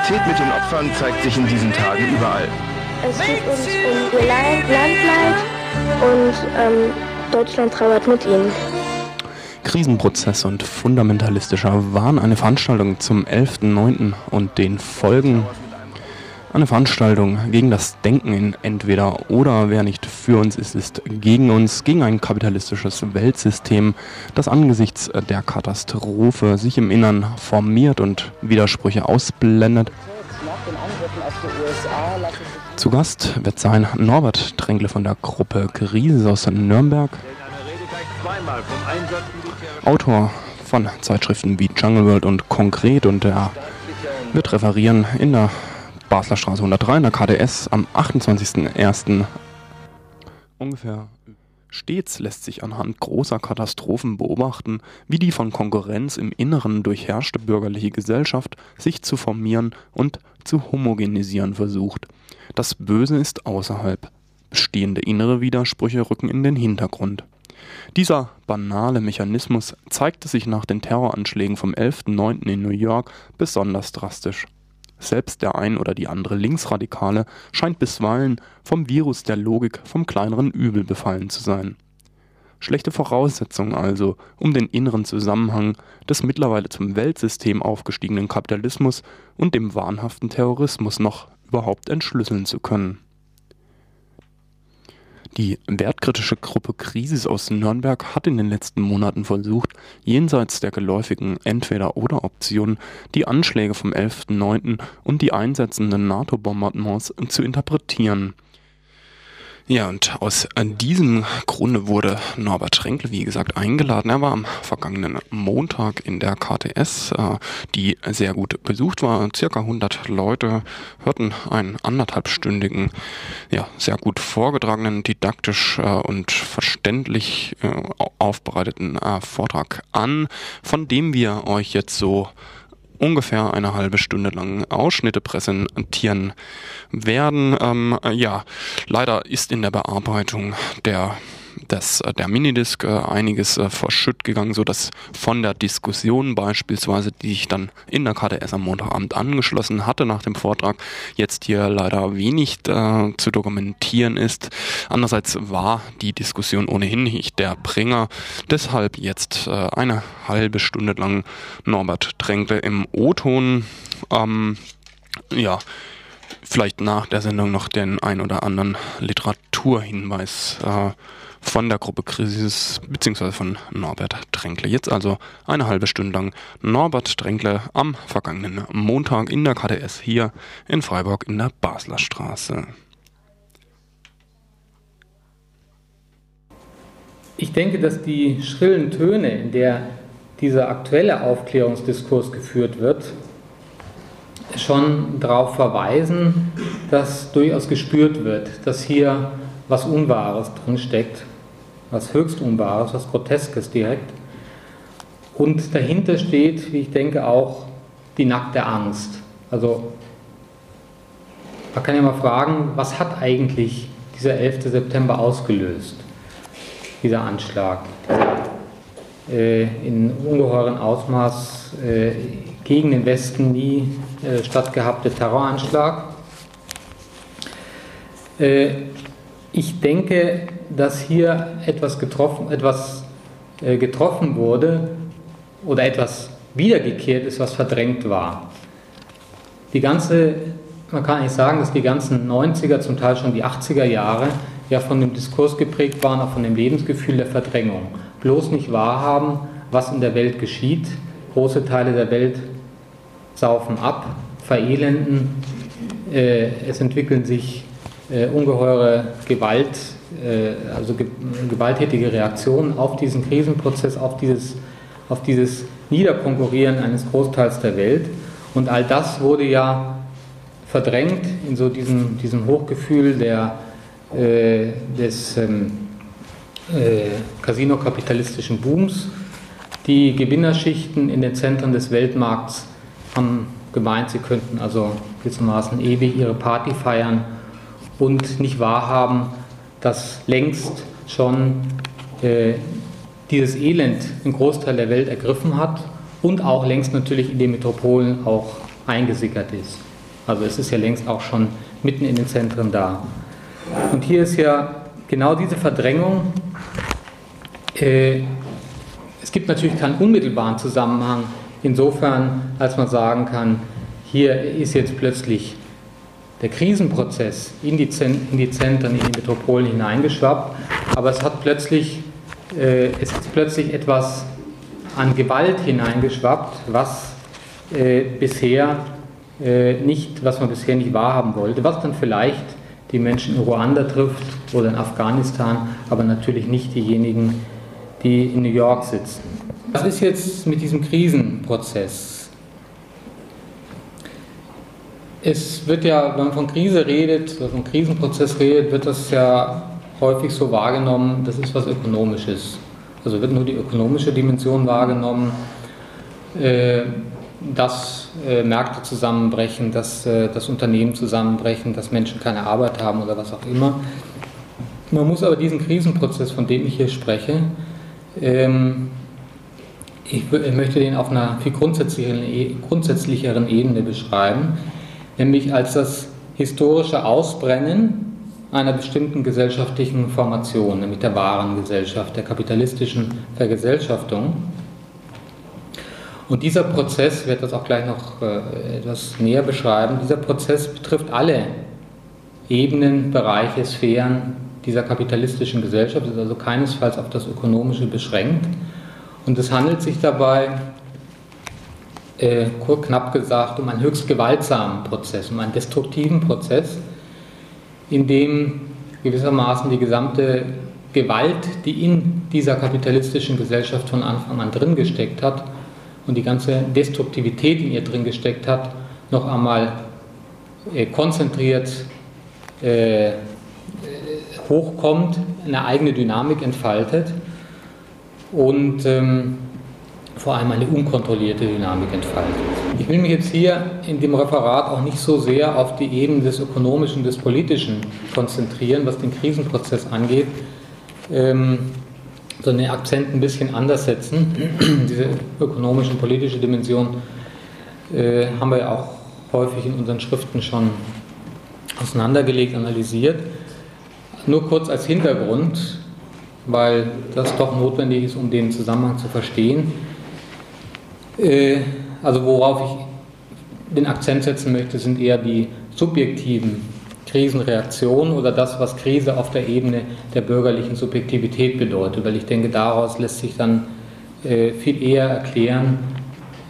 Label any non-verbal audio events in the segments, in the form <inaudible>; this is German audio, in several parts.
Solidarität mit den Opfern zeigt sich in diesen Tagen überall. Es geht uns um ihr Leid, Landleid und ähm, Deutschland trauert mit ihnen. Krisenprozess und fundamentalistischer Wahn eine Veranstaltung zum 11.09. und den Folgen eine Veranstaltung gegen das Denken in entweder oder, wer nicht für uns ist, ist gegen uns, gegen ein kapitalistisches Weltsystem, das angesichts der Katastrophe sich im Innern formiert und Widersprüche ausblendet. Zu Gast wird sein Norbert Tränkle von der Gruppe Krise aus Nürnberg, Autor von Zeitschriften wie Jungle World und Konkret. Und er wird referieren in der Basler Straße 103 in der KDS am 28.01. ungefähr. Stets lässt sich anhand großer Katastrophen beobachten, wie die von Konkurrenz im Inneren durchherrschte bürgerliche Gesellschaft sich zu formieren und zu homogenisieren versucht. Das Böse ist außerhalb. Bestehende innere Widersprüche rücken in den Hintergrund. Dieser banale Mechanismus zeigte sich nach den Terroranschlägen vom 11.09. in New York besonders drastisch. Selbst der ein oder die andere Linksradikale scheint bisweilen vom Virus der Logik vom kleineren Übel befallen zu sein. Schlechte Voraussetzungen also, um den inneren Zusammenhang des mittlerweile zum Weltsystem aufgestiegenen Kapitalismus und dem wahnhaften Terrorismus noch überhaupt entschlüsseln zu können die wertkritische Gruppe Krisis aus Nürnberg hat in den letzten Monaten versucht, jenseits der geläufigen Entweder-oder-Option die Anschläge vom 11.09. und die einsetzenden NATO-Bombardements zu interpretieren ja, und aus diesem Grunde wurde Norbert Renkle, wie gesagt, eingeladen. Er war am vergangenen Montag in der KTS, äh, die sehr gut besucht war. Circa 100 Leute hörten einen anderthalbstündigen, ja, sehr gut vorgetragenen, didaktisch äh, und verständlich äh, aufbereiteten Vortrag an, von dem wir euch jetzt so ungefähr eine halbe Stunde lang Ausschnitte präsentieren werden. Ähm, ja, leider ist in der Bearbeitung der des, äh, der Minidisc äh, einiges äh, verschütt gegangen, so dass von der Diskussion beispielsweise, die ich dann in der KDS am Montagabend angeschlossen hatte nach dem Vortrag, jetzt hier leider wenig zu dokumentieren ist. Andererseits war die Diskussion ohnehin nicht der Bringer, deshalb jetzt eine halbe Stunde lang Norbert Tränkle im O-Ton. Ähm, ja, vielleicht nach der Sendung noch den ein oder anderen Literaturhinweis äh, von der Gruppe Krisis bzw. von Norbert Tränkle. Jetzt also eine halbe Stunde lang Norbert Tränkle am vergangenen Montag in der KDS hier in Freiburg in der Basler Straße. Ich denke, dass die schrillen Töne, in der dieser aktuelle Aufklärungsdiskurs geführt wird, schon darauf verweisen, dass durchaus gespürt wird, dass hier was Unwahres drinsteckt was höchst Unwahres, was Groteskes direkt. Und dahinter steht, wie ich denke, auch die nackte Angst. Also man kann ja mal fragen, was hat eigentlich dieser 11. September ausgelöst, dieser Anschlag, dieser äh, in ungeheuren Ausmaß äh, gegen den Westen nie äh, stattgehabte Terroranschlag. Äh, ich denke, dass hier etwas getroffen, etwas, äh, getroffen wurde oder etwas wiedergekehrt ist, was verdrängt war. Die ganze, man kann nicht sagen, dass die ganzen 90er, zum Teil schon die 80er Jahre, ja von dem Diskurs geprägt waren, auch von dem Lebensgefühl der Verdrängung. Bloß nicht wahrhaben, was in der Welt geschieht. Große Teile der Welt saufen ab, verelenden, äh, es entwickeln sich äh, ungeheure Gewalt, also ge gewalttätige Reaktionen auf diesen Krisenprozess, auf dieses, auf dieses Niederkonkurrieren eines Großteils der Welt. Und all das wurde ja verdrängt in so diesem, diesem Hochgefühl der, äh, des ähm, äh, Casino-kapitalistischen Booms. Die Gewinnerschichten in den Zentren des Weltmarkts haben gemeint, sie könnten also gewissermaßen ewig ihre Party feiern und nicht wahrhaben, dass längst schon äh, dieses Elend einen Großteil der Welt ergriffen hat und auch längst natürlich in den Metropolen auch eingesickert ist. Also es ist ja längst auch schon mitten in den Zentren da. Und hier ist ja genau diese Verdrängung. Äh, es gibt natürlich keinen unmittelbaren Zusammenhang, insofern, als man sagen kann, hier ist jetzt plötzlich der Krisenprozess in die, Zentren, in die Metropolen hineingeschwappt, aber es hat plötzlich, äh, es ist plötzlich etwas an Gewalt hineingeschwappt, was äh, bisher äh, nicht, was man bisher nicht wahrhaben wollte, was dann vielleicht die Menschen in Ruanda trifft oder in Afghanistan, aber natürlich nicht diejenigen, die in New York sitzen. Was ist jetzt mit diesem Krisenprozess? Es wird ja, wenn man von Krise redet, von Krisenprozess redet, wird das ja häufig so wahrgenommen, das ist was Ökonomisches. Also wird nur die ökonomische Dimension wahrgenommen, äh, dass äh, Märkte zusammenbrechen, dass, äh, dass Unternehmen zusammenbrechen, dass Menschen keine Arbeit haben oder was auch immer. Man muss aber diesen Krisenprozess, von dem ich hier spreche, ähm, ich, möchte den auf einer viel grundsätzlicheren, e, grundsätzlicheren Ebene beschreiben, nämlich als das historische Ausbrennen einer bestimmten gesellschaftlichen Formation, nämlich der wahren Gesellschaft, der kapitalistischen Vergesellschaftung. Und dieser Prozess, ich werde das auch gleich noch äh, etwas näher beschreiben, dieser Prozess betrifft alle Ebenen, Bereiche, Sphären dieser kapitalistischen Gesellschaft, ist also keinesfalls auf das Ökonomische beschränkt. Und es handelt sich dabei, äh, knapp gesagt, um einen höchst gewaltsamen Prozess, um einen destruktiven Prozess, in dem gewissermaßen die gesamte Gewalt, die in dieser kapitalistischen Gesellschaft von Anfang an drin gesteckt hat und die ganze Destruktivität in ihr drin gesteckt hat, noch einmal äh, konzentriert äh, hochkommt, eine eigene Dynamik entfaltet. Und ähm, vor allem eine unkontrollierte Dynamik entfaltet. Ich will mich jetzt hier in dem Referat auch nicht so sehr auf die Ebene des Ökonomischen, des Politischen konzentrieren, was den Krisenprozess angeht, ähm, sondern den Akzent ein bisschen anders setzen. <clears throat> Diese ökonomische und politische Dimension äh, haben wir ja auch häufig in unseren Schriften schon auseinandergelegt, analysiert. Nur kurz als Hintergrund, weil das doch notwendig ist, um den Zusammenhang zu verstehen. Äh, also worauf ich den Akzent setzen möchte, sind eher die subjektiven Krisenreaktionen oder das, was Krise auf der Ebene der bürgerlichen Subjektivität bedeutet, weil ich denke, daraus lässt sich dann äh, viel eher erklären,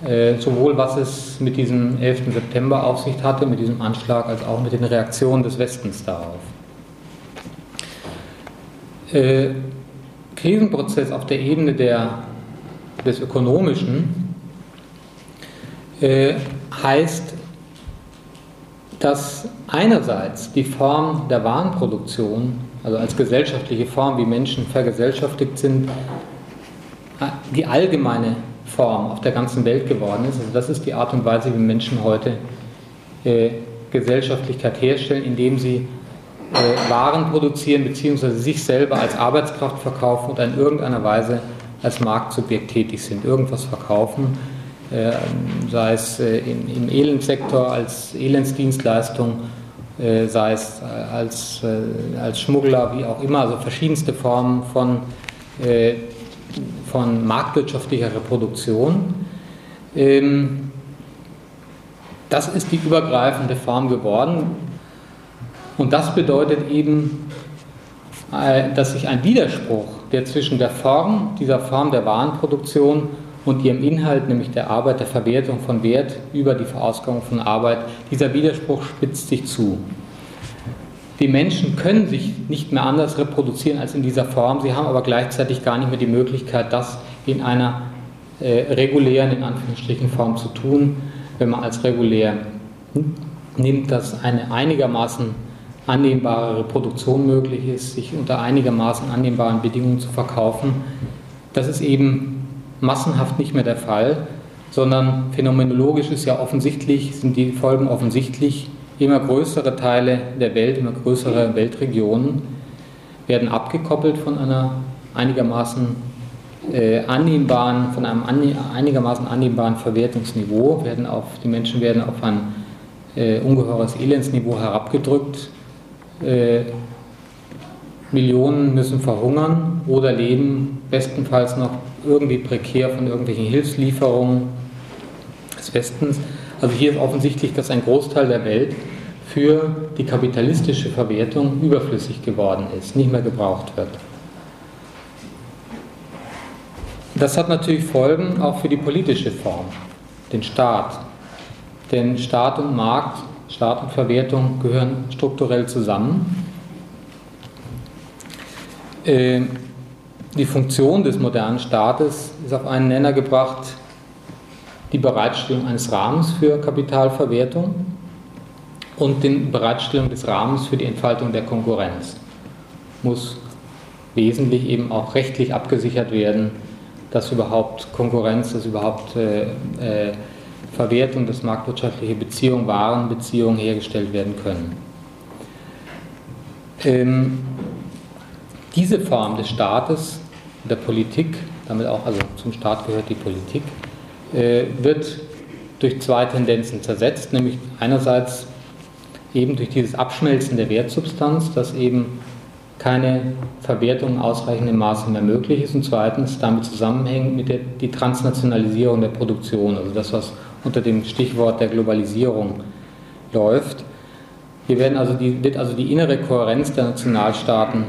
äh, sowohl was es mit diesem 11. September auf sich hatte, mit diesem Anschlag, als auch mit den Reaktionen des Westens darauf. Krisenprozess auf der Ebene der, des Ökonomischen äh, heißt, dass einerseits die Form der Warenproduktion, also als gesellschaftliche Form, wie Menschen vergesellschaftigt sind, die allgemeine Form auf der ganzen Welt geworden ist. Also das ist die Art und Weise, wie Menschen heute äh, Gesellschaftlichkeit herstellen, indem sie äh, Waren produzieren bzw. sich selber als Arbeitskraft verkaufen und in irgendeiner Weise als Marktsubjekt tätig sind, irgendwas verkaufen sei es äh, im Elendssektor als Elendsdienstleistung, äh, sei es als, als Schmuggler, wie auch immer, also verschiedenste Formen von, von marktwirtschaftlicher Reproduktion. Ähm, das ist die übergreifende Form geworden. Und das bedeutet eben, dass sich ein Widerspruch, der zwischen der Form, dieser Form der Warenproduktion und ihrem Inhalt, nämlich der Arbeit, der Verwertung von Wert über die Verausgabung von Arbeit, dieser Widerspruch spitzt sich zu. Die Menschen können sich nicht mehr anders reproduzieren als in dieser Form, sie haben aber gleichzeitig gar nicht mehr die Möglichkeit, das in einer äh, regulären, in Anführungsstrichen, Form zu tun, wenn man als regulär nimmt, dass eine einigermaßen annehmbare Reproduktion möglich ist, sich unter einigermaßen annehmbaren Bedingungen zu verkaufen. Das ist eben massenhaft nicht mehr der Fall, sondern phänomenologisch ist ja offensichtlich, sind die Folgen offensichtlich, immer größere Teile der Welt, immer größere Weltregionen werden abgekoppelt von einer einigermaßen äh, annehmbaren, von einem einigermaßen annehmbaren Verwertungsniveau, werden auf, die Menschen werden auf ein äh, ungeheures Elendsniveau herabgedrückt. Äh, Millionen müssen verhungern oder leben bestenfalls noch irgendwie prekär von irgendwelchen Hilfslieferungen des Westens. Also hier ist offensichtlich, dass ein Großteil der Welt für die kapitalistische Verwertung überflüssig geworden ist, nicht mehr gebraucht wird. Das hat natürlich Folgen auch für die politische Form, den Staat. Denn Staat und Markt, Staat und Verwertung gehören strukturell zusammen. Äh, die Funktion des modernen Staates ist auf einen Nenner gebracht, die Bereitstellung eines Rahmens für Kapitalverwertung und die Bereitstellung des Rahmens für die Entfaltung der Konkurrenz. Muss wesentlich eben auch rechtlich abgesichert werden, dass überhaupt Konkurrenz, dass überhaupt äh, äh, Verwertung, dass marktwirtschaftliche Beziehungen, Warenbeziehungen hergestellt werden können. Ähm, diese Form des Staates, der Politik, damit auch also zum Staat gehört die Politik, äh, wird durch zwei Tendenzen zersetzt, nämlich einerseits eben durch dieses Abschmelzen der Wertsubstanz, dass eben keine Verwertung in ausreichendem Maße mehr möglich ist und zweitens damit zusammenhängt mit der die Transnationalisierung der Produktion, also das, was unter dem Stichwort der Globalisierung läuft. Hier werden also die, wird also die innere Kohärenz der Nationalstaaten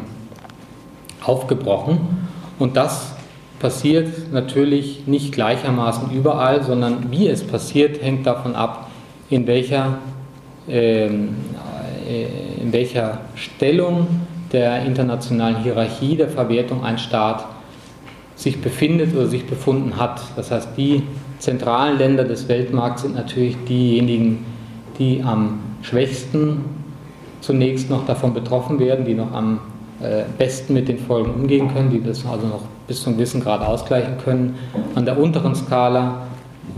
aufgebrochen und das passiert natürlich nicht gleichermaßen überall, sondern wie es passiert, hängt davon ab, in welcher, ähm, äh, in welcher Stellung der internationalen Hierarchie der Verwertung ein Staat sich befindet oder sich befunden hat. Das heißt, die zentralen Länder des Weltmarkts sind natürlich diejenigen, die am schwächsten zunächst noch davon betroffen werden, die noch am äh, besten mit den Folgen umgehen können, die das also noch bis zum gewissen Grad ausgleichen können. An der unteren Skala,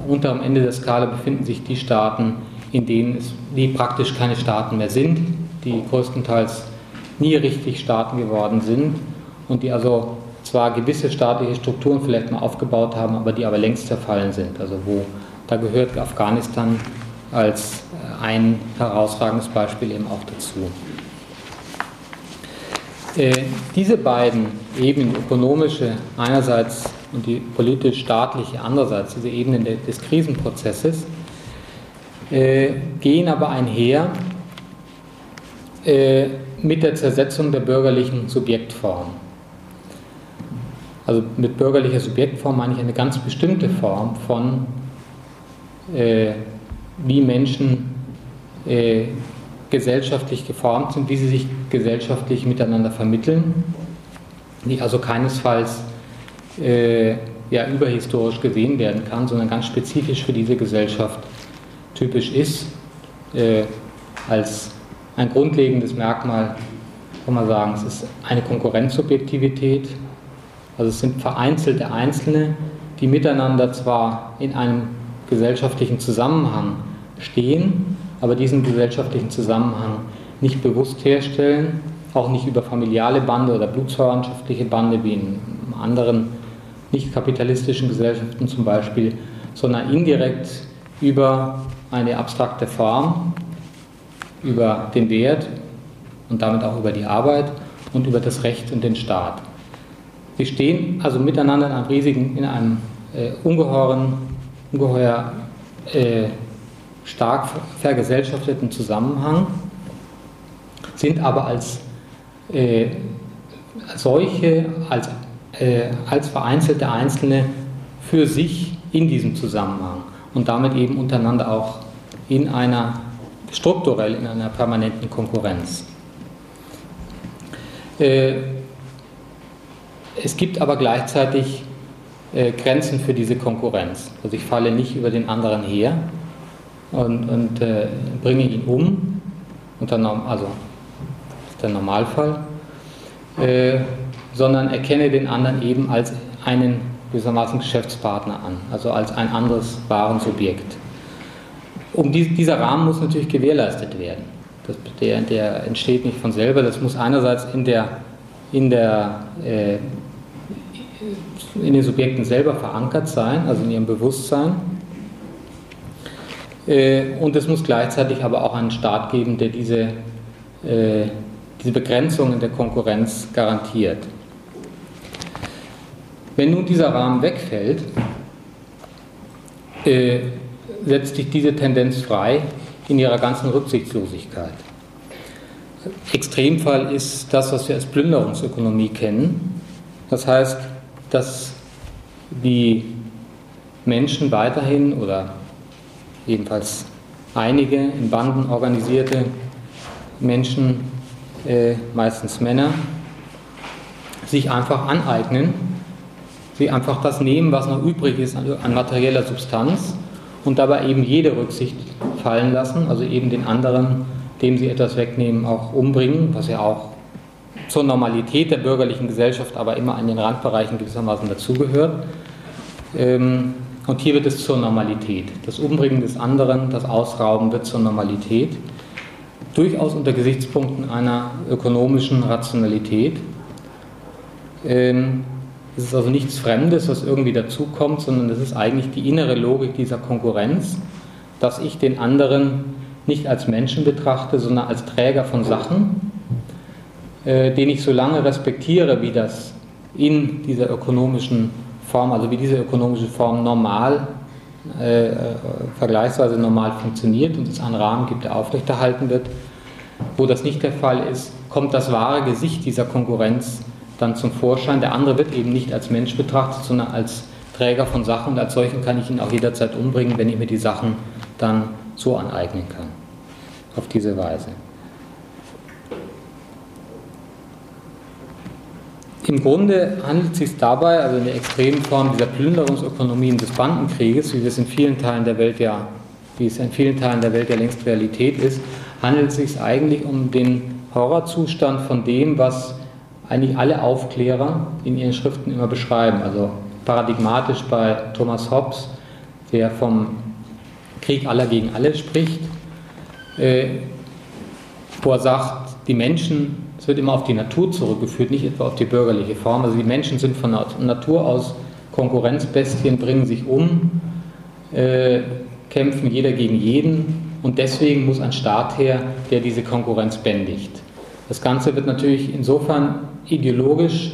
unterem Ende der Skala befinden sich die Staaten, in denen es, die praktisch keine Staaten mehr sind, die größtenteils nie richtig Staaten geworden sind und die also zwar gewisse staatliche Strukturen vielleicht mal aufgebaut haben, aber die aber längst zerfallen sind. Also wo da gehört Afghanistan als ein herausragendes Beispiel eben auch dazu. Äh, diese beiden Ebenen, die ökonomische einerseits und die politisch-staatliche andererseits, diese Ebenen des Krisenprozesses, äh, gehen aber einher äh, mit der Zersetzung der bürgerlichen Subjektform. Also mit bürgerlicher Subjektform meine ich eine ganz bestimmte Form von, wie Menschen gesellschaftlich geformt sind, wie sie sich gesellschaftlich miteinander vermitteln, die also keinesfalls äh, ja, überhistorisch gesehen werden kann, sondern ganz spezifisch für diese Gesellschaft typisch ist, äh, als ein grundlegendes Merkmal kann man sagen, es ist eine Konkurrenzsubjektivität. Also es sind vereinzelte Einzelne, die miteinander zwar in einem gesellschaftlichen Zusammenhang stehen, aber diesen gesellschaftlichen Zusammenhang nicht bewusst herstellen, auch nicht über familiale Bande oder blutsverwandtschaftliche Bande wie in anderen nicht kapitalistischen Gesellschaften zum Beispiel, sondern indirekt über eine abstrakte Form, über den Wert und damit auch über die Arbeit und über das Recht und den Staat. Sie stehen also miteinander in einem riesigen, in einem äh, ungeheuren, ungeheuer äh, stark vergesellschafteten Zusammenhang, sind aber als äh, solche, als, äh, als vereinzelte Einzelne für sich in diesem Zusammenhang und damit eben untereinander auch in einer strukturell in einer permanenten Konkurrenz. Äh, es gibt aber gleichzeitig äh, Grenzen für diese Konkurrenz. Also ich falle nicht über den anderen her und, und äh, bringe ihn um, unter, also der Normalfall, äh, sondern erkenne den anderen eben als einen gewissermaßen Geschäftspartner an, also als ein anderes Warensubjekt um die, dieser Rahmen muss natürlich gewährleistet werden. Das, der, der, entsteht nicht von selber. Das muss einerseits in der, in der, äh, in den Subjekten selber verankert sein, also in ihrem Bewusstsein. Äh, und es muss gleichzeitig aber auch einen Staat geben, der diese, äh, diese Begrenzungen der Konkurrenz garantiert. Wenn nun dieser Rahmen wegfällt, äh, setzt sich diese Tendenz frei in ihrer ganzen Rücksichtslosigkeit. Extremfall ist das, was wir als Plünderungsökonomie kennen. Das heißt, dass die Menschen weiterhin oder jedenfalls einige in Banden organisierte Menschen, äh, meistens Männer, sich einfach aneignen, sie einfach das nehmen, was noch übrig ist an, materieller Substanz und dabei eben jede Rücksicht fallen lassen, also eben den anderen, dem sie etwas wegnehmen, auch umbringen, was ja auch zur Normalität der bürgerlichen Gesellschaft, aber immer an den Randbereichen gewissermaßen dazugehört. Ähm, und hier wird es zur Normalität. Das Umbringen des anderen, das Ausrauben wird zur Normalität. Durchaus unter Gesichtspunkten einer ökonomischen Rationalität. Ähm, es ist also nichts Fremdes, was irgendwie dazukommt, sondern es ist eigentlich die innere Logik dieser Konkurrenz, dass ich den anderen nicht als Menschen betrachte, sondern als Träger von Sachen, äh, den ich so lange respektiere, wie das in dieser ökonomischen Form, also wie diese ökonomische Form normal, äh, äh, vergleichsweise normal funktioniert und es einen Rahmen gibt, der aufrechterhalten wird. Wo das nicht der Fall ist, kommt das wahre Gesicht dieser Konkurrenz dann zum Vorschein. Der andere wird eben nicht als Mensch betrachtet, sondern als Träger von Sachen und als solchen kann ich ihn auch jederzeit umbringen, wenn ich mir die Sachen dann so aneignen kann. Auf diese Weise. Im Grunde handelt es sich dabei, also in der extremen Form dieser Plünderungsökonomien des Bandenkrieges, wie es in vielen Teilen der Welt ja, wie es in vielen Teilen der Welt ja längst Realität ist, handelt es sich eigentlich um den Horrorzustand von dem, was eigentlich alle Aufklärer in ihren Schriften immer beschreiben. Also paradigmatisch bei Thomas Hobbes, der vom Krieg aller gegen alle spricht, äh, wo er sagt, die Menschen es wird immer auf die Natur zurückgeführt, nicht etwa auf die bürgerliche Form. Also die Menschen sind von Natur aus Konkurrenzbestien, bringen sich um, äh, kämpfen jeder gegen jeden und deswegen muss ein Staat her, der diese Konkurrenz bändigt. Das Ganze wird natürlich insofern ideologisch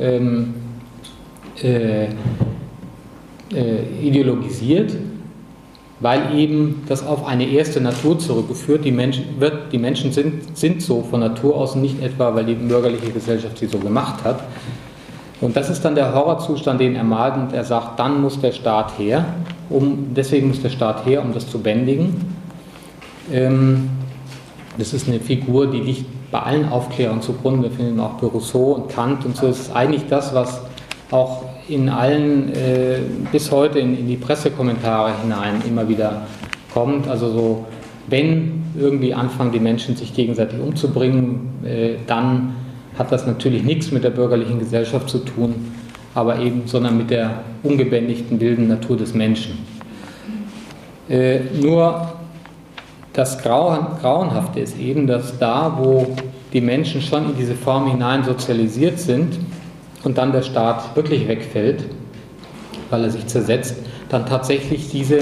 ähm, äh, äh, ideologisiert, weil eben das auf eine erste Natur zurückgeführt die Menschen, wird. Die Menschen sind, sind so von Natur aus nicht etwa, weil die bürgerliche Gesellschaft sie so gemacht hat. Und das ist dann der Horrorzustand, den er malt und er sagt, dann muss der Staat her, um, deswegen muss der Staat her, um das zu bändigen. Ähm, das ist eine Figur, die liegt bei allen Aufklärern zugrunde. Wir finden auch bei Rousseau und Kant und so. Es ist eigentlich das, was auch in allen, äh, bis heute in, in, die Pressekommentare hinein immer wieder kommt. Also so, wenn irgendwie anfangen die Menschen sich gegenseitig umzubringen, äh, dann hat das natürlich nichts mit der bürgerlichen Gesellschaft zu tun, aber eben, sondern mit der ungebändigten wilden Natur des Menschen. Äh, nur das Grauenhafte ist eben, dass da, wo die Menschen schon in diese Form hinein sozialisiert sind, und dann der Staat wirklich wegfällt, weil er sich zersetzt, dann tatsächlich diese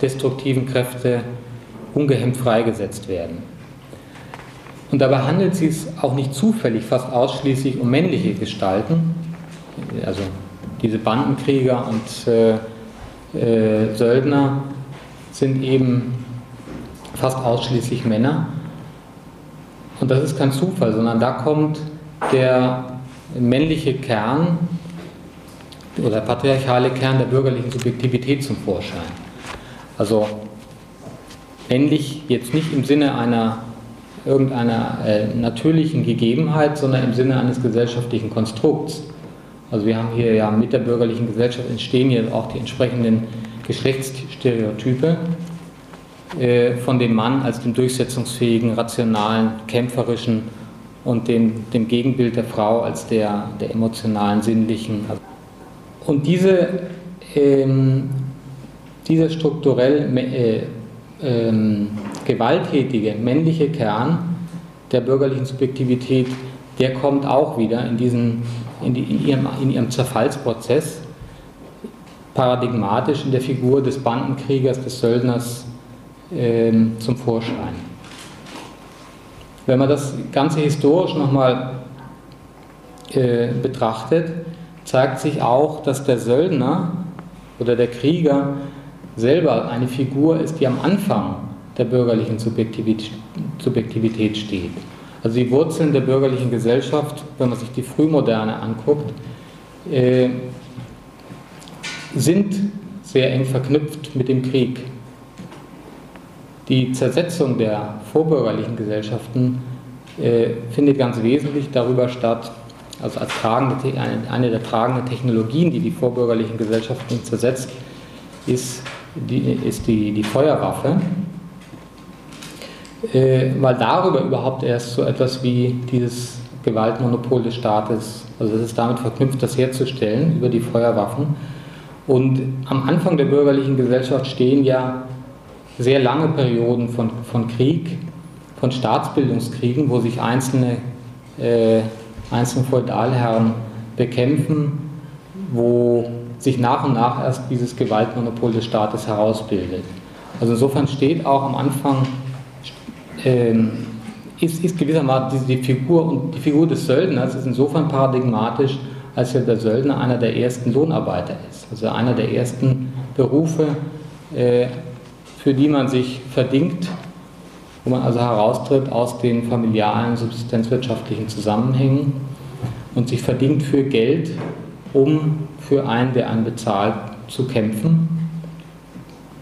destruktiven Kräfte ungehemmt freigesetzt werden. Und dabei handelt es sich auch nicht zufällig fast ausschließlich um männliche Gestalten, also diese Bandenkrieger und äh, äh, Söldner sind eben fast ausschließlich Männer. Und das ist kein Zufall, sondern da kommt der männliche Kern oder patriarchale Kern der bürgerlichen Subjektivität zum Vorschein. Also männlich jetzt nicht im Sinne einer irgendeiner äh, natürlichen Gegebenheit, sondern im Sinne eines gesellschaftlichen Konstrukts. Also wir haben hier ja mit der bürgerlichen Gesellschaft entstehen hier auch die entsprechenden Geschlechtsstereotype äh, von dem Mann als dem durchsetzungsfähigen, rationalen, kämpferischen, und dem, dem Gegenbild der Frau als der, der emotionalen, sinnlichen. Und diese, ähm, dieser strukturell äh, ähm, gewalttätige männliche Kern der bürgerlichen Subjektivität, der kommt auch wieder in, diesen, in, die, in, ihrem, in ihrem Zerfallsprozess paradigmatisch in der Figur des Bandenkriegers, des Söldners äh, zum Vorschein. Wenn man das Ganze historisch nochmal äh, betrachtet, zeigt sich auch, dass der Söldner oder der Krieger selber eine Figur ist, die am Anfang der bürgerlichen Subjektivität, steht. Also die Wurzeln der bürgerlichen Gesellschaft, wenn man sich die Frühmoderne anguckt, äh, sind sehr eng verknüpft mit dem Krieg. Die Zersetzung der vorbürgerlichen Gesellschaften äh, findet ganz wesentlich darüber statt, also als tragende, eine, der tragenden Technologien, die die vorbürgerlichen Gesellschaften zersetzt, ist die, ist die, die Feuerwaffe, äh, weil darüber überhaupt erst so etwas wie dieses Gewaltmonopol des Staates, also es ist damit verknüpft, das herzustellen über die Feuerwaffen. Und am Anfang der bürgerlichen Gesellschaft stehen ja sehr lange Perioden von, von Krieg, von Staatsbildungskriegen, wo sich einzelne, äh, einzelne Feudalherren bekämpfen, wo sich nach und nach erst dieses Gewaltmonopol des Staates herausbildet. Also insofern steht auch am Anfang, ähm, ist, ist gewissermaßen die, die, Figur die Figur des Söldners ist insofern paradigmatisch, als ja der Söldner einer der ersten Lohnarbeiter ist, also einer der ersten Berufe, äh, für die man sich verdingt, wo man also heraustritt aus den familialen, subsistenzwirtschaftlichen Zusammenhängen und sich verdingt für Geld, um für einen, der einen bezahlt, zu kämpfen.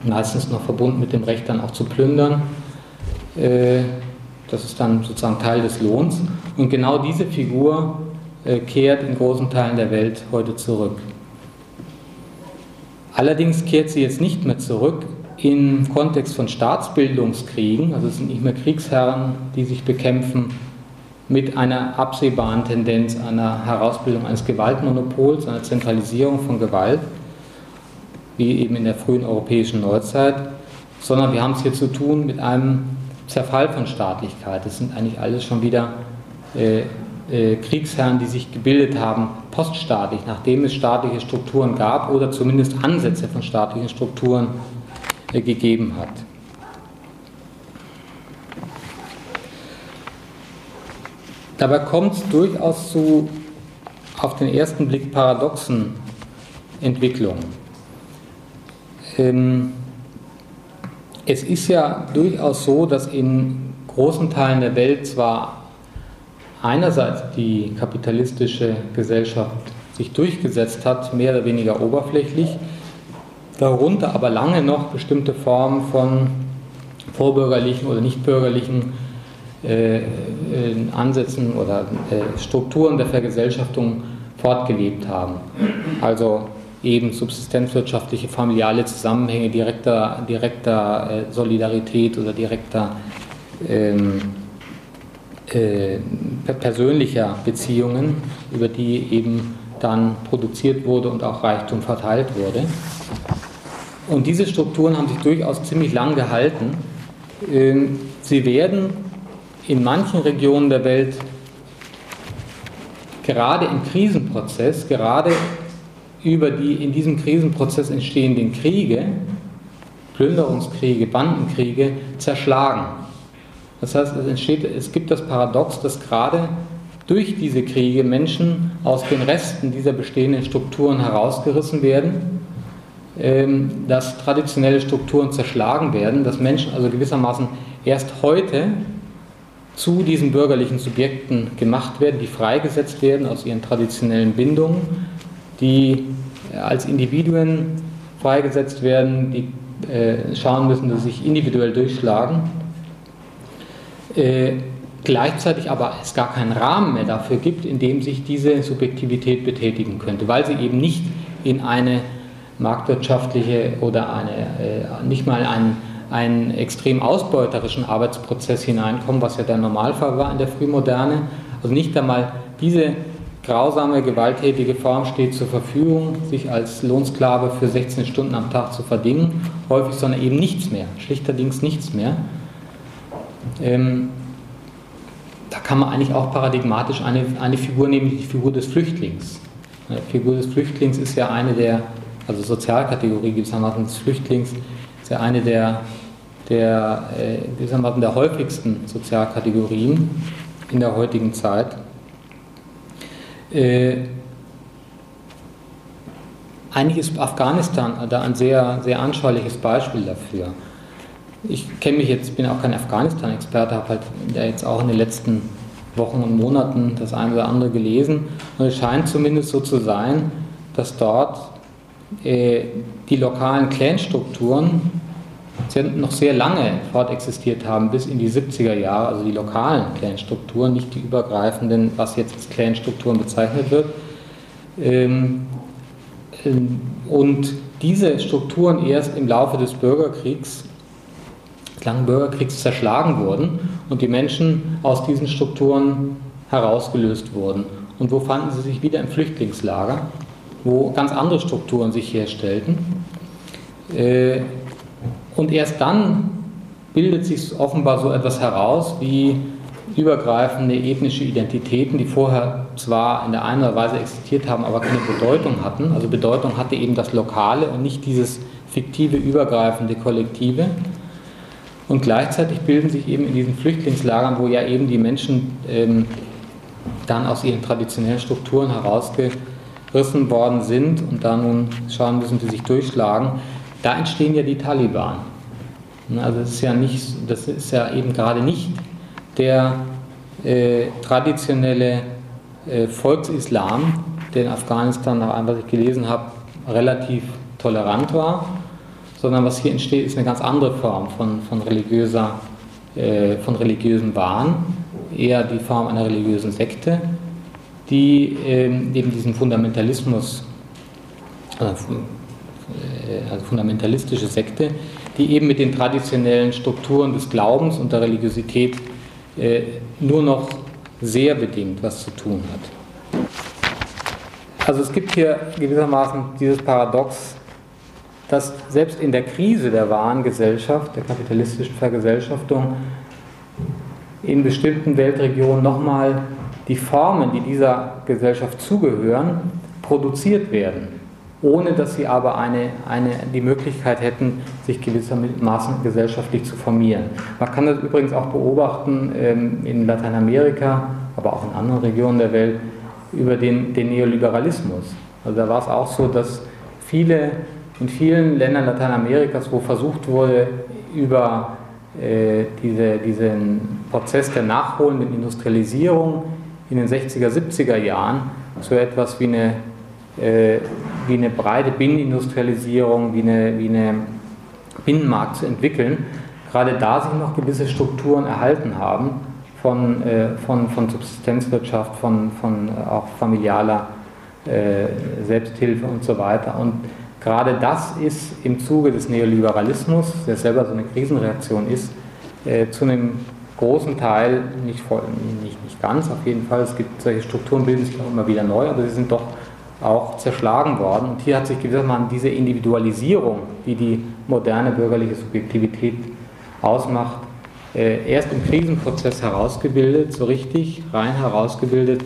Meistens noch verbunden mit dem Recht dann auch zu plündern. Äh, das ist dann sozusagen Teil des Lohns. Und genau diese Figur äh, kehrt in großen Teilen der Welt heute zurück. Allerdings kehrt sie jetzt nicht mehr zurück im Kontext von Staatsbildungskriegen, also es sind nicht mehr Kriegsherren, die sich bekämpfen mit einer absehbaren Tendenz einer Herausbildung eines Gewaltmonopols, einer Zentralisierung von Gewalt, wie eben in der frühen europäischen Neuzeit, sondern wir haben es hier zu tun mit einem Zerfall von Staatlichkeit. Das sind eigentlich alles schon wieder äh, äh, Kriegsherren, die sich gebildet haben, poststaatlich, nachdem es staatliche Strukturen gab oder zumindest Ansätze von staatlichen Strukturen gegeben hat. Dabei kommt es durchaus zu auf den ersten Blick paradoxen Entwicklungen. Ähm, es ist ja durchaus so, dass in großen Teilen der Welt zwar einerseits die kapitalistische Gesellschaft sich durchgesetzt hat, mehr oder weniger oberflächlich, darunter aber lange noch bestimmte Formen von vorbürgerlichen oder nichtbürgerlichen äh, Ansätzen oder äh, Strukturen der Vergesellschaftung fortgelebt haben. Also eben subsistenzwirtschaftliche, familiale Zusammenhänge direkter, direkter äh, Solidarität oder direkter ähm, äh, persönlicher Beziehungen, über die eben dann produziert wurde und auch Reichtum verteilt wurde. Und diese Strukturen haben sich durchaus ziemlich lang gehalten. Ähm, sie werden in manchen Regionen der Welt gerade im Krisenprozess, gerade über die in diesem Krisenprozess entstehenden Kriege, Plünderungskriege, Bandenkriege, zerschlagen. Das heißt, es, entsteht, es gibt das Paradox, dass gerade durch diese Kriege Menschen aus den Resten dieser bestehenden Strukturen herausgerissen werden, dass traditionelle Strukturen zerschlagen werden, dass Menschen also gewissermaßen erst heute zu diesen bürgerlichen Subjekten gemacht werden, die freigesetzt werden aus ihren traditionellen Bindungen, die als Individuen freigesetzt werden, die äh, schauen müssen, dass sie sich individuell durchschlagen. Äh, gleichzeitig aber es gar keinen Rahmen mehr dafür gibt, in dem sich diese Subjektivität betätigen könnte, weil sie eben nicht in eine marktwirtschaftliche oder eine, äh, nicht mal einen einen extrem ausbeuterischen Arbeitsprozess hineinkommen, was ja der Normalfall war in der Frühmoderne. Also nicht einmal diese grausame, gewalttätige Form steht zur Verfügung, sich als Lohnsklave für 16 Stunden am Tag zu verdingen, häufig, sondern eben nichts mehr, schlichterdings nichts mehr. Ähm, da kann man eigentlich auch paradigmatisch eine, eine Figur nehmen, die Figur des Flüchtlings. Die Figur des Flüchtlings ist ja eine der, also Sozialkategorie gewissermaßen des Flüchtlings, ist ja eine der, der, äh, gewissermaßen der häufigsten Sozialkategorien in der heutigen Zeit. Äh, eigentlich ist Afghanistan da ein sehr, sehr anschauliches Beispiel dafür. Ich kenne mich jetzt, bin auch kein Afghanistan-Experte, habe halt jetzt auch in den letzten Wochen und Monaten das eine oder andere gelesen. Und es scheint zumindest so zu sein, dass dort äh, die lokalen Clanstrukturen noch sehr lange fortexistiert haben, bis in die 70er Jahre, also die lokalen Clanstrukturen, nicht die übergreifenden, was jetzt als Clanstrukturen bezeichnet wird. Ähm, ähm, und diese Strukturen erst im Laufe des Bürgerkriegs, des langen Bürgerkriegs zerschlagen wurden und die Menschen aus diesen Strukturen herausgelöst wurden. Und wo fanden sie sich wieder im Flüchtlingslager, wo ganz andere Strukturen sich herstellten. Äh, und erst dann bildet sich offenbar so etwas heraus wie übergreifende ethnische Identitäten, die vorher zwar in der einen oder Weise existiert haben, aber keine Bedeutung hatten. Also Bedeutung hatte eben das Lokale und nicht dieses fiktive, übergreifende Kollektive. Und gleichzeitig bilden sich eben in diesen Flüchtlingslagern, wo ja eben die Menschen ähm, dann aus ihren traditionellen Strukturen herausgerissen worden sind. Und da nun schauen müssen, wie sich durchschlagen, da entstehen ja die Taliban. Also das ist ja nicht, das ist ja eben gerade nicht der äh, traditionelle äh, Volksislam, der in Afghanistan, nach allem, was ich gelesen habe, relativ tolerant war, sondern was hier entsteht, ist eine ganz andere Form von, von, religiöser, äh, von religiösem Wahn, eher die Form einer religiösen Sekte, die ähm, eben diesen Fundamentalismus, also, also fundamentalistische Sekte, die eben mit den traditionellen Strukturen des Glaubens und der Religiosität äh, nur noch sehr bedingt was zu tun hat. Also es gibt hier gewissermaßen dieses Paradox, dass selbst in der Krise der wahren Gesellschaft, der kapitalistischen Vergesellschaftung, in bestimmten Weltregionen nochmal die Formen, die dieser Gesellschaft zugehören, produziert werden ohne dass sie aber eine, eine, die Möglichkeit hätten, sich gewissermaßen gesellschaftlich zu formieren. Man kann das übrigens auch beobachten ähm, in Lateinamerika, aber auch in anderen Regionen der Welt, über den, den Neoliberalismus. Also da war es auch so, dass viele, in vielen Ländern Lateinamerikas, wo versucht wurde, über äh, diese, diesen Prozess der nachholenden Industrialisierung in den 60er, 70er Jahren so etwas wie eine äh, wie eine breite Binnenindustrialisierung, wie eine, wie eine Binnenmarkt zu entwickeln, gerade da sich noch gewisse Strukturen erhalten haben von, äh, von, von Subsistenzwirtschaft, von, von äh, auch familialer äh, Selbsthilfe und so weiter. Und gerade das ist im Zuge des Neoliberalismus, der selber so eine Krisenreaktion ist, äh, zu einem großen Teil, nicht, voll, nicht, nicht ganz auf jeden Fall, es gibt solche Strukturen, bilden sich auch immer wieder neu, aber sie sind doch auch zerschlagen worden. Und hier hat sich gewissermaßen diese Individualisierung, die die moderne bürgerliche Subjektivität ausmacht, äh, erst im Krisenprozess herausgebildet, so richtig rein herausgebildet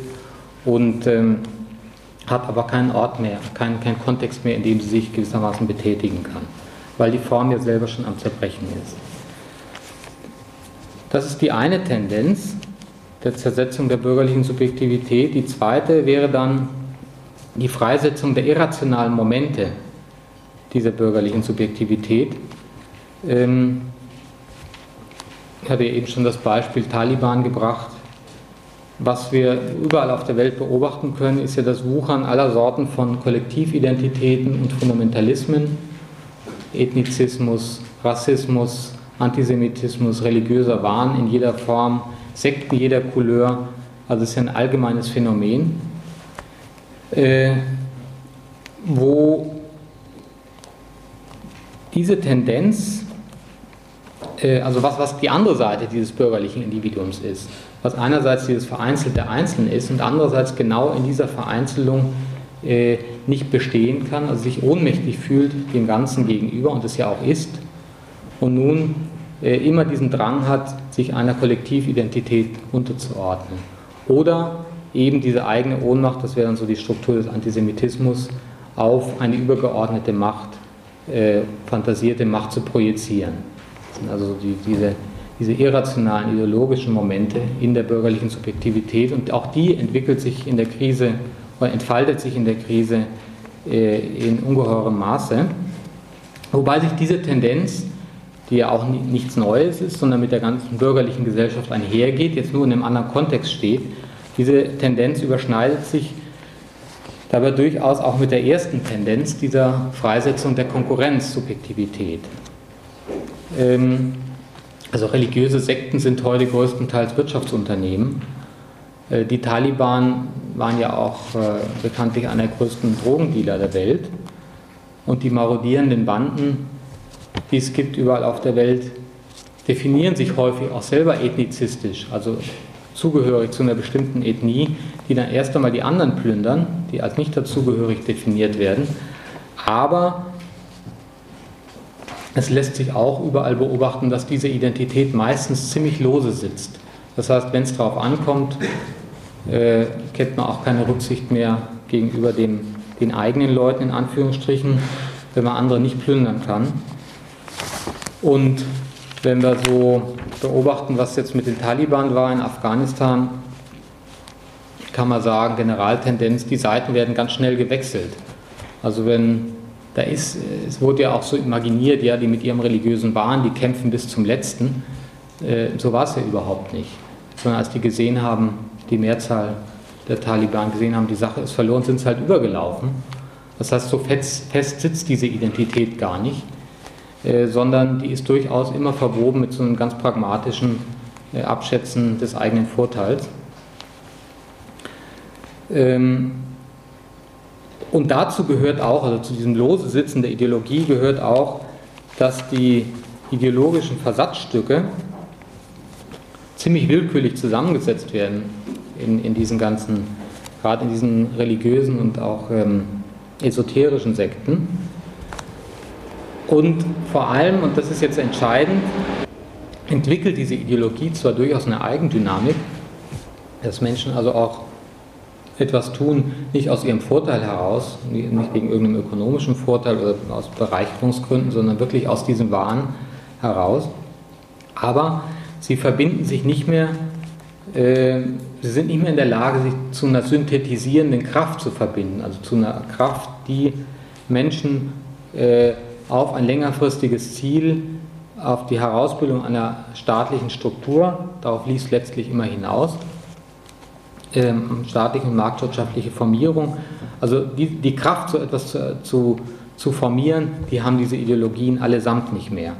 und ähm, hat aber keinen Ort mehr, keinen, keinen Kontext mehr, in dem sie sich gewissermaßen betätigen kann, weil die Form ja selber schon am Zerbrechen ist. Das ist die eine Tendenz der Zersetzung der bürgerlichen Subjektivität. Die zweite wäre dann die Freisetzung der irrationalen Momente dieser bürgerlichen Subjektivität. Ähm, ich hatte eben schon das Beispiel Taliban gebracht. Was wir überall auf der Welt beobachten können, ist ja das Wuchern aller Sorten von Kollektividentitäten und Fundamentalismen, Ethnizismus, Rassismus, Antisemitismus, religiöser Wahn in jeder Form, Sekten jeder Couleur. Also es ist ein allgemeines Phänomen äh, wo diese Tendenz, äh, also was, was die andere Seite dieses bürgerlichen Individuums ist, was einerseits dieses vereinzelte Einzelne ist und andererseits genau in dieser Vereinzelung äh, nicht bestehen kann, also sich ohnmächtig fühlt dem Ganzen gegenüber und es ja auch ist und nun immer diesen Drang hat, sich einer Kollektividentität unterzuordnen. Oder eben diese eigene Ohnmacht, das wäre dann so die Struktur des Antisemitismus, auf eine übergeordnete Macht, äh, fantasierte Macht zu projizieren. Das sind also die, diese, diese irrationalen ideologischen Momente in der bürgerlichen Subjektivität und auch die entwickelt sich in der Krise oder entfaltet sich in der Krise äh, in ungeheurem Maße. Wobei sich diese Tendenz, die ja auch nichts Neues ist, sondern mit der ganzen bürgerlichen Gesellschaft einhergeht, jetzt nur in einem anderen Kontext steht, diese Tendenz überschneidet sich dabei durchaus auch mit der ersten Tendenz dieser Freisetzung der Konkurrenzsubjektivität. Ähm, also religiöse Sekten sind heute größtenteils Wirtschaftsunternehmen. Äh, die Taliban waren ja auch äh, bekanntlich einer der größten Drogendealer der Welt. Und die marodierenden Banden, die es gibt überall auf der Welt, definieren sich häufig auch selber ethnizistisch, also zugehörig zu einer bestimmten Ethnie, die dann erst einmal die anderen plündern, die als nicht dazugehörig definiert werden. Aber es lässt sich auch überall beobachten, dass diese Identität meistens ziemlich lose sitzt. Das heißt, wenn es darauf ankommt, äh, kennt man auch keine Rücksicht mehr gegenüber dem, den eigenen Leuten in Anführungsstrichen, wenn man andere nicht plündern kann. Und wenn wir so beobachten, was jetzt mit den Taliban war in Afghanistan, kann man sagen, Generaltendenz, die Seiten werden ganz schnell gewechselt. Also wenn da ist, es wurde ja auch so imaginiert, ja, die mit ihrem religiösen Wahn, die kämpfen bis zum Letzten. Äh, so war es ja überhaupt nicht. Sondern als die gesehen haben, die Mehrzahl der Taliban gesehen haben, die Sache ist verloren, sind sie halt übergelaufen. Das heißt, so fest, fest sitzt diese Identität gar nicht, sondern die ist durchaus immer verwoben mit so einem ganz pragmatischen äh, Abschätzen des eigenen Vorteils. Ähm, und dazu gehört auch, also zu diesem lose Sitzen der Ideologie gehört auch, dass die ideologischen Versatzstücke ziemlich willkürlich zusammengesetzt werden in, in diesen ganzen, gerade in diesen religiösen und auch ähm, esoterischen Sekten. Und vor allem, und das ist jetzt entscheidend, entwickelt diese Ideologie zwar durchaus eine Eigendynamik, dass Menschen also auch etwas tun, nicht aus ihrem Vorteil heraus, nicht wegen irgendeinem ökonomischen Vorteil oder aus Bereicherungsgründen, sondern wirklich aus diesem Wahn heraus. Aber sie verbinden sich nicht mehr, äh, sie sind nicht mehr in der Lage, sich zu einer synthetisierenden Kraft zu verbinden, also zu einer Kraft, die Menschen äh, auf ein längerfristiges Ziel, auf die Herausbildung einer staatlichen Struktur, darauf lief es letztlich immer hinaus, ähm, staatliche und marktwirtschaftliche Formierung. Also die, die Kraft, so etwas zu, zu, zu formieren, die haben diese Ideologien allesamt nicht mehr.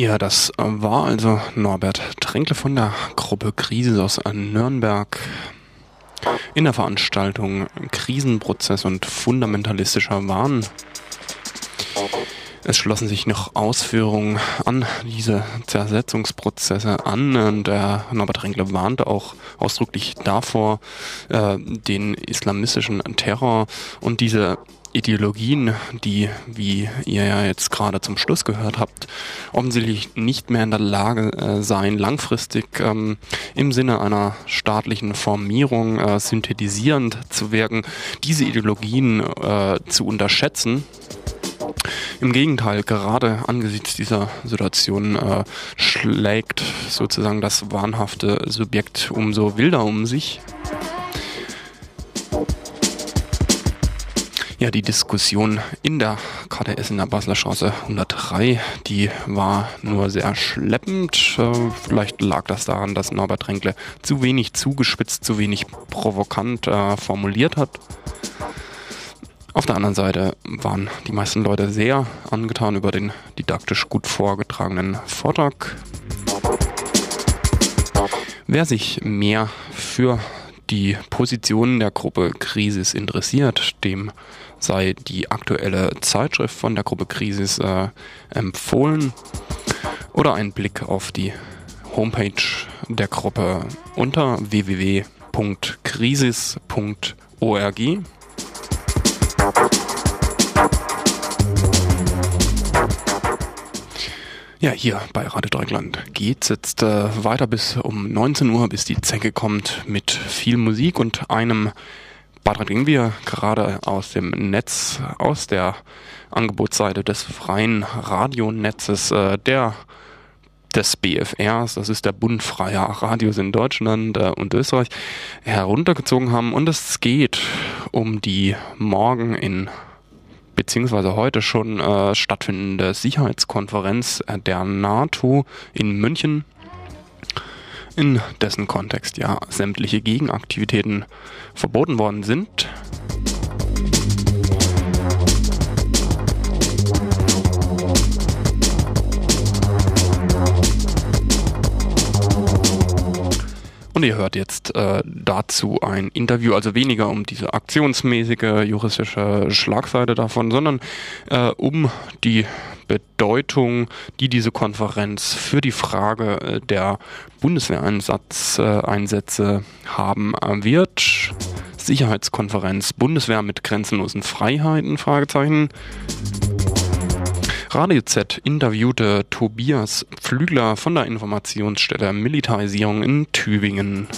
Ja, das war also Norbert Tränkle von der Gruppe Krise aus Nürnberg in der Veranstaltung Krisenprozess und fundamentalistischer Wahn. Es schlossen sich noch Ausführungen an diese Zersetzungsprozesse an und der Norbert Renkle warnte auch ausdrücklich davor, äh, den islamistischen Terror und diese Ideologien, die, wie ihr ja jetzt gerade zum Schluss gehört habt, offensichtlich nicht mehr in der Lage äh, sein, langfristig ähm, im Sinne einer staatlichen Formierung äh, synthetisierend zu wirken, diese Ideologien äh, zu unterschätzen. Im Gegenteil, gerade angesichts dieser Situation äh, schlägt sozusagen das wahnhafte Subjekt umso wilder um sich. Ja, die Diskussion in der KDS in der Basler Straße 103, die war nur sehr schleppend. Äh, vielleicht lag das daran, dass Norbert Renkle zu wenig zugespitzt, zu wenig provokant äh, formuliert hat. Auf der anderen Seite waren die meisten Leute sehr angetan über den didaktisch gut vorgetragenen Vortrag. Wer sich mehr für die Positionen der Gruppe Krisis interessiert, dem sei die aktuelle Zeitschrift von der Gruppe Krisis äh, empfohlen oder ein Blick auf die Homepage der Gruppe unter www.krisis.org. Ja, hier bei Radio Dreugland geht's jetzt äh, weiter bis um 19 Uhr, bis die Zecke kommt mit viel Musik und einem Beitrag, den wir gerade aus dem Netz, aus der Angebotsseite des freien Radionetzes, äh, der des BFRs, das ist der Bund freier Radios in Deutschland äh, und Österreich, heruntergezogen haben. Und es geht um die morgen in beziehungsweise heute schon äh, stattfindende Sicherheitskonferenz der NATO in München, in dessen Kontext ja sämtliche Gegenaktivitäten verboten worden sind. Und ihr hört jetzt äh, dazu ein Interview, also weniger um diese aktionsmäßige juristische Schlagseite davon, sondern äh, um die Bedeutung, die diese Konferenz für die Frage äh, der Bundeswehreinsätze haben wird. Sicherheitskonferenz Bundeswehr mit grenzenlosen Freiheiten? Fragezeichen. Radio Z interviewte Tobias Pflügler von der Informationsstelle Militarisierung in Tübingen.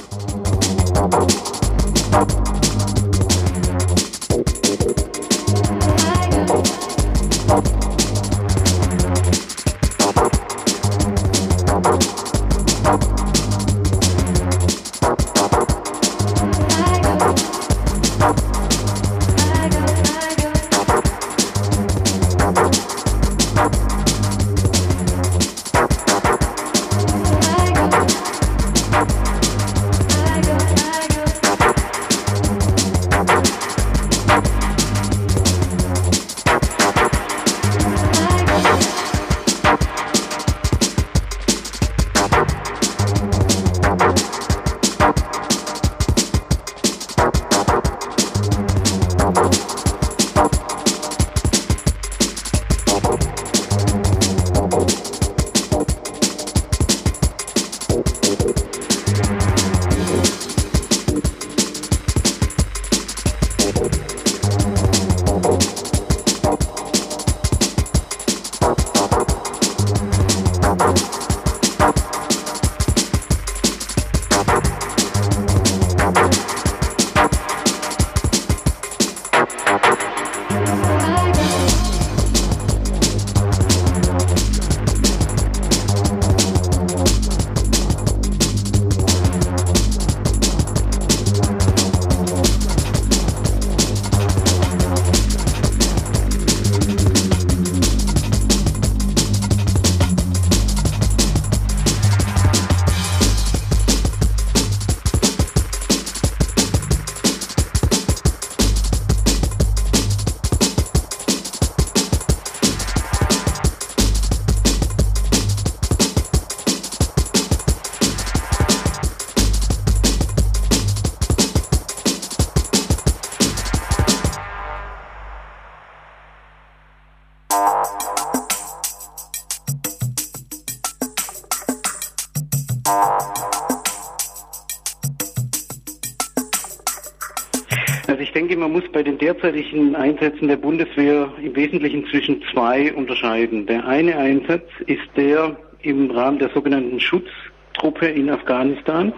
Derzeitigen Einsätzen der Bundeswehr im Wesentlichen zwischen zwei unterscheiden. Der eine Einsatz ist der im Rahmen der sogenannten Schutztruppe in Afghanistan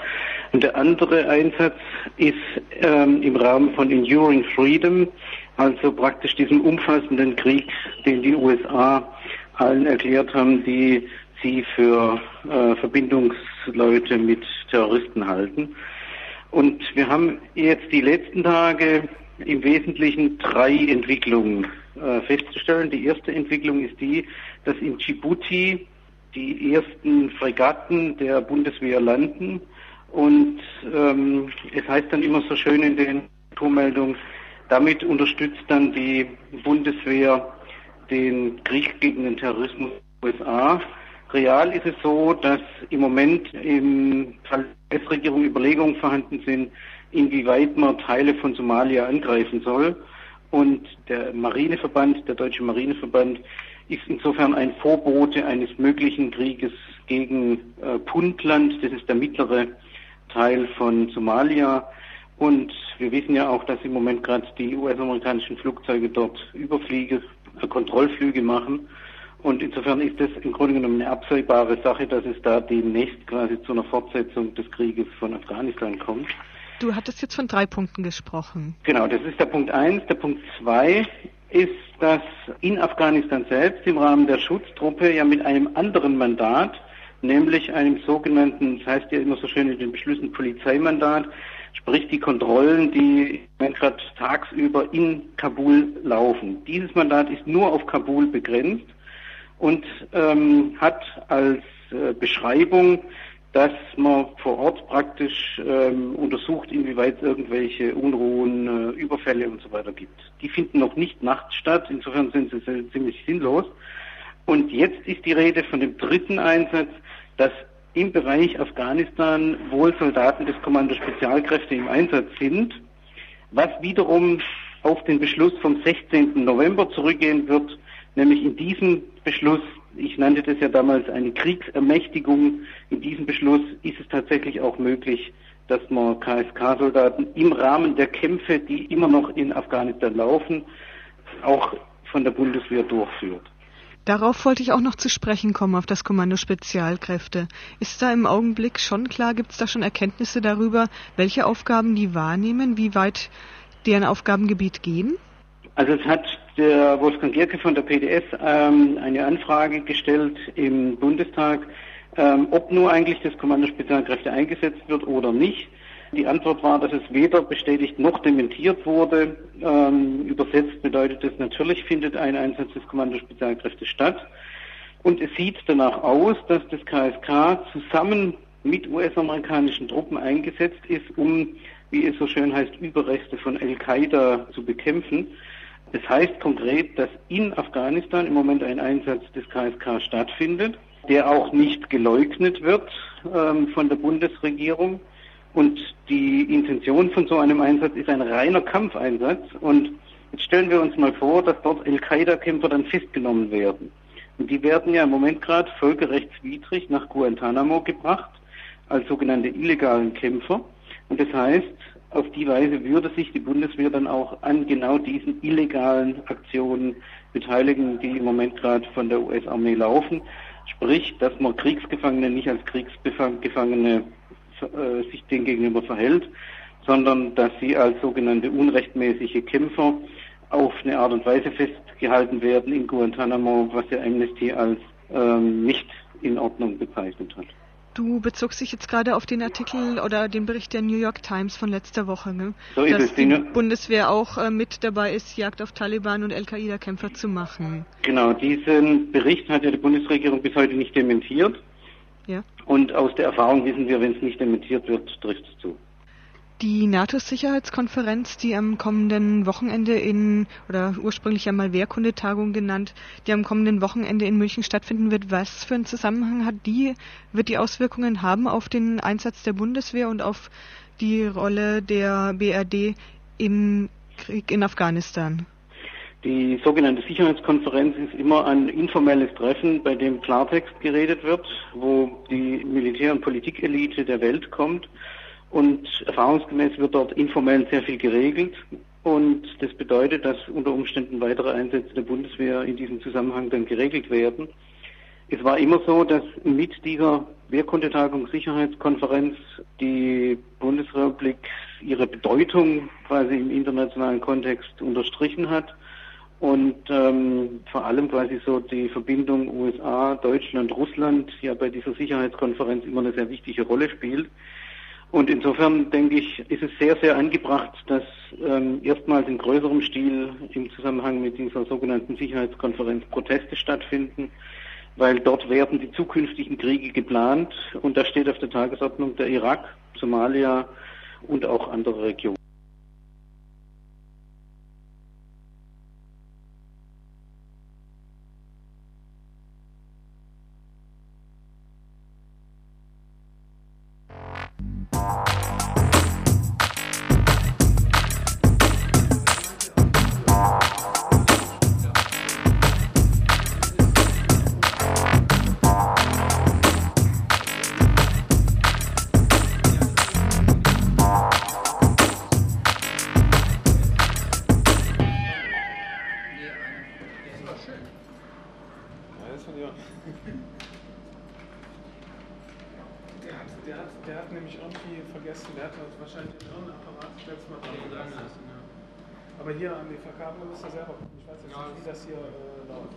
und der andere Einsatz ist ähm, im Rahmen von Enduring Freedom, also praktisch diesem umfassenden Krieg, den die USA allen erklärt haben, die sie für äh, Verbindungsleute mit Terroristen halten. Und wir haben jetzt die letzten Tage im Wesentlichen drei Entwicklungen äh, festzustellen. Die erste Entwicklung ist die, dass in Djibouti die ersten Fregatten der Bundeswehr landen und ähm, es heißt dann immer so schön in den Vormeldungen, damit unterstützt dann die Bundeswehr den Krieg gegen den Terrorismus der USA. Real ist es so, dass im Moment im Fall der US-Regierung Überlegungen vorhanden sind, inwieweit man Teile von Somalia angreifen soll. Und der Marineverband, der Deutsche Marineverband, ist insofern ein Vorbote eines möglichen Krieges gegen äh, Puntland. Das ist der mittlere Teil von Somalia. Und wir wissen ja auch, dass im Moment gerade die US-amerikanischen Flugzeuge dort Überfliege, äh, Kontrollflüge machen. Und insofern ist es im Grunde genommen eine absehbare Sache, dass es da demnächst quasi zu einer Fortsetzung des Krieges von Afghanistan kommt. Du hattest jetzt von drei Punkten gesprochen. Genau, das ist der Punkt eins. Der Punkt zwei ist, dass in Afghanistan selbst im Rahmen der Schutztruppe ja mit einem anderen Mandat, nämlich einem sogenannten, das heißt ja immer so schön in den Beschlüssen Polizeimandat, sprich die Kontrollen, die gerade tagsüber in Kabul laufen. Dieses Mandat ist nur auf Kabul begrenzt und ähm, hat als äh, Beschreibung dass man vor Ort praktisch ähm, untersucht, inwieweit irgendwelche Unruhen, äh, Überfälle und so weiter gibt. Die finden noch nicht nachts statt, insofern sind sie sehr, ziemlich sinnlos. Und jetzt ist die Rede von dem dritten Einsatz, dass im Bereich Afghanistan wohl Soldaten des Kommando Spezialkräfte im Einsatz sind, was wiederum auf den Beschluss vom 16. November zurückgehen wird, nämlich in diesem Beschluss ich nannte das ja damals eine Kriegsermächtigung. In diesem Beschluss ist es tatsächlich auch möglich, dass man KSK-Soldaten im Rahmen der Kämpfe, die immer noch in Afghanistan laufen, auch von der Bundeswehr durchführt. Darauf wollte ich auch noch zu sprechen kommen, auf das Kommando Spezialkräfte. Ist da im Augenblick schon klar, gibt es da schon Erkenntnisse darüber, welche Aufgaben die wahrnehmen, wie weit deren Aufgabengebiet gehen? Also es hat der Wolfgang Gierke von der PDS ähm, eine Anfrage gestellt im Bundestag, ähm, ob nur eigentlich das Kommando Spezialkräfte eingesetzt wird oder nicht. Die Antwort war, dass es weder bestätigt noch dementiert wurde. Ähm, übersetzt bedeutet es, natürlich findet ein Einsatz des Kommando Spezialkräfte statt. Und es sieht danach aus, dass das KSK zusammen mit US-amerikanischen Truppen eingesetzt ist, um, wie es so schön heißt, Überreste von Al-Qaida zu bekämpfen. Das heißt konkret, dass in Afghanistan im Moment ein Einsatz des KSK stattfindet, der auch nicht geleugnet wird ähm, von der Bundesregierung. Und die Intention von so einem Einsatz ist ein reiner Kampfeinsatz. Und jetzt stellen wir uns mal vor, dass dort Al-Qaida-Kämpfer dann festgenommen werden. Und die werden ja im Moment gerade völkerrechtswidrig nach Guantanamo gebracht als sogenannte illegalen Kämpfer. Und das heißt, auf die Weise würde sich die Bundeswehr dann auch an genau diesen illegalen Aktionen beteiligen, die im Moment gerade von der US-Armee laufen. Sprich, dass man Kriegsgefangene nicht als Kriegsgefangene äh, sich denen gegenüber verhält, sondern dass sie als sogenannte unrechtmäßige Kämpfer auf eine Art und Weise festgehalten werden in Guantanamo, was ja Amnesty als ähm, nicht in Ordnung bezeichnet hat. Du bezogst dich jetzt gerade auf den Artikel oder den Bericht der New York Times von letzter Woche, ne? so ist dass es. die Bundeswehr auch äh, mit dabei ist, Jagd auf Taliban und Al-Qaida-Kämpfer zu machen. Genau, diesen Bericht hat ja die Bundesregierung bis heute nicht dementiert. Ja. Und aus der Erfahrung wissen wir, wenn es nicht dementiert wird, trifft es zu. Die NATO-Sicherheitskonferenz, die am kommenden Wochenende in, oder ursprünglich ja mal Wehrkundetagung genannt, die am kommenden Wochenende in München stattfinden wird, was für einen Zusammenhang hat die, wird die Auswirkungen haben auf den Einsatz der Bundeswehr und auf die Rolle der BRD im Krieg in Afghanistan? Die sogenannte Sicherheitskonferenz ist immer ein informelles Treffen, bei dem Klartext geredet wird, wo die Militär- und Politikelite der Welt kommt und erfahrungsgemäß wird dort informell sehr viel geregelt. Und das bedeutet, dass unter Umständen weitere Einsätze der Bundeswehr in diesem Zusammenhang dann geregelt werden. Es war immer so, dass mit dieser Wehrkundetagung Sicherheitskonferenz die Bundesrepublik ihre Bedeutung quasi im internationalen Kontext unterstrichen hat und ähm, vor allem quasi so die Verbindung USA, Deutschland, Russland ja bei dieser Sicherheitskonferenz immer eine sehr wichtige Rolle spielt. Und insofern denke ich, ist es sehr, sehr angebracht, dass ähm, erstmals in größerem Stil im Zusammenhang mit dieser sogenannten Sicherheitskonferenz Proteste stattfinden, weil dort werden die zukünftigen Kriege geplant und da steht auf der Tagesordnung der Irak, Somalia und auch andere Regionen. Hier an die Verkabelung müsst ihr selber gucken. Ich weiß jetzt nicht, wie das hier äh, läuft.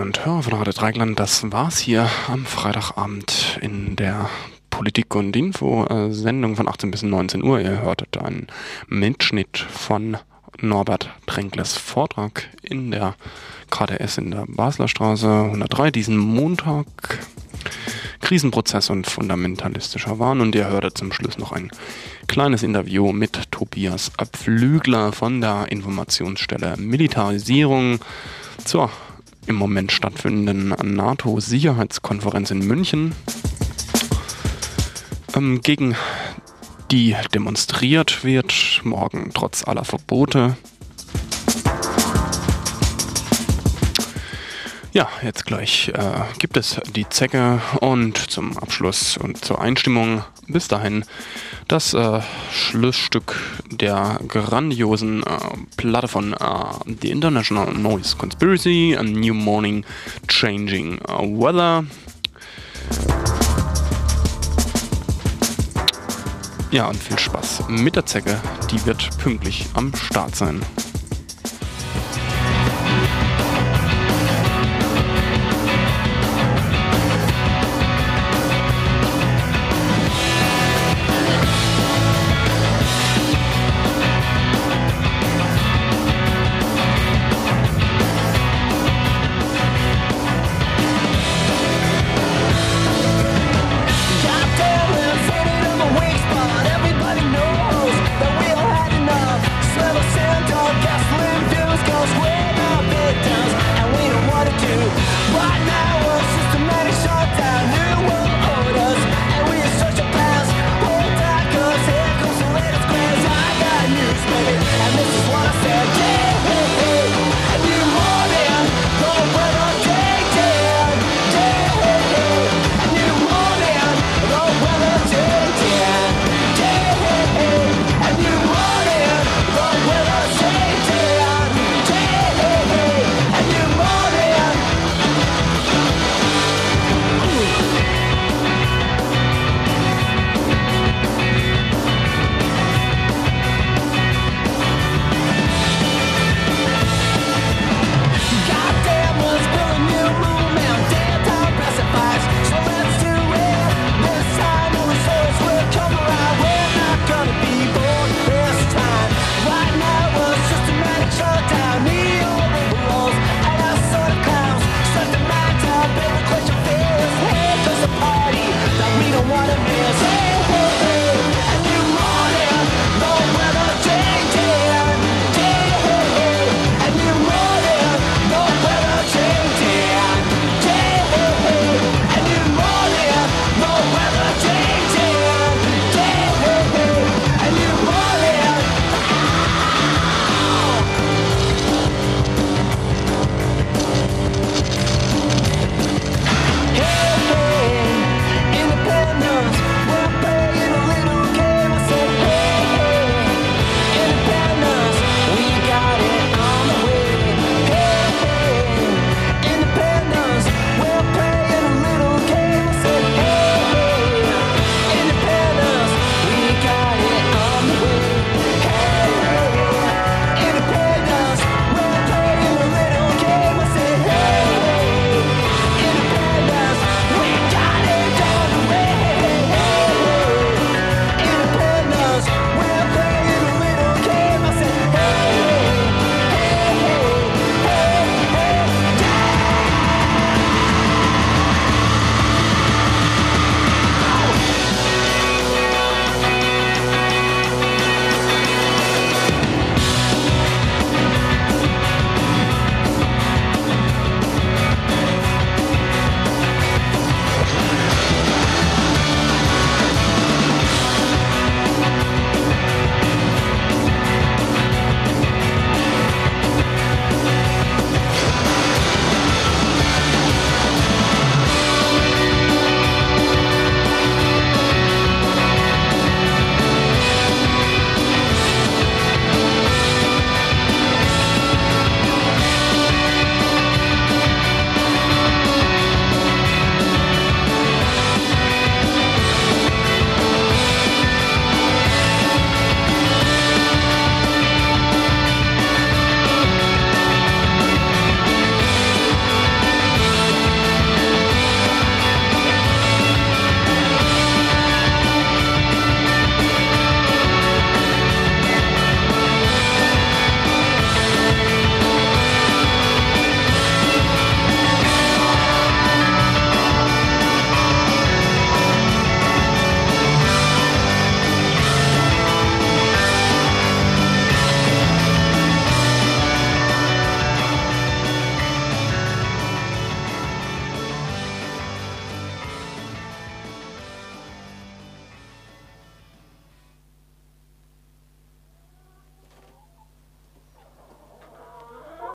Und Hörer von Radio Dreigland, das war's hier am Freitagabend in der Politik und Info äh, Sendung von 18 bis 19 Uhr. Ihr hörtet einen Mitschnitt von Norbert Tränkles Vortrag in der KDS in der Basler Straße 103 diesen Montag. Krisenprozess und fundamentalistischer Wahn. Und ihr hörtet zum Schluss noch ein kleines Interview mit Tobias Pflügler von der Informationsstelle Militarisierung zur im Moment stattfindenden NATO-Sicherheitskonferenz in München, ähm, gegen die demonstriert wird, morgen trotz aller Verbote. Ja, jetzt gleich äh, gibt es die Zecke und zum Abschluss und zur Einstimmung bis dahin das äh, Schlussstück der grandiosen äh, Platte von äh, The International Noise Conspiracy, A New Morning Changing Weather. Ja, und viel Spaß mit der Zecke, die wird pünktlich am Start sein.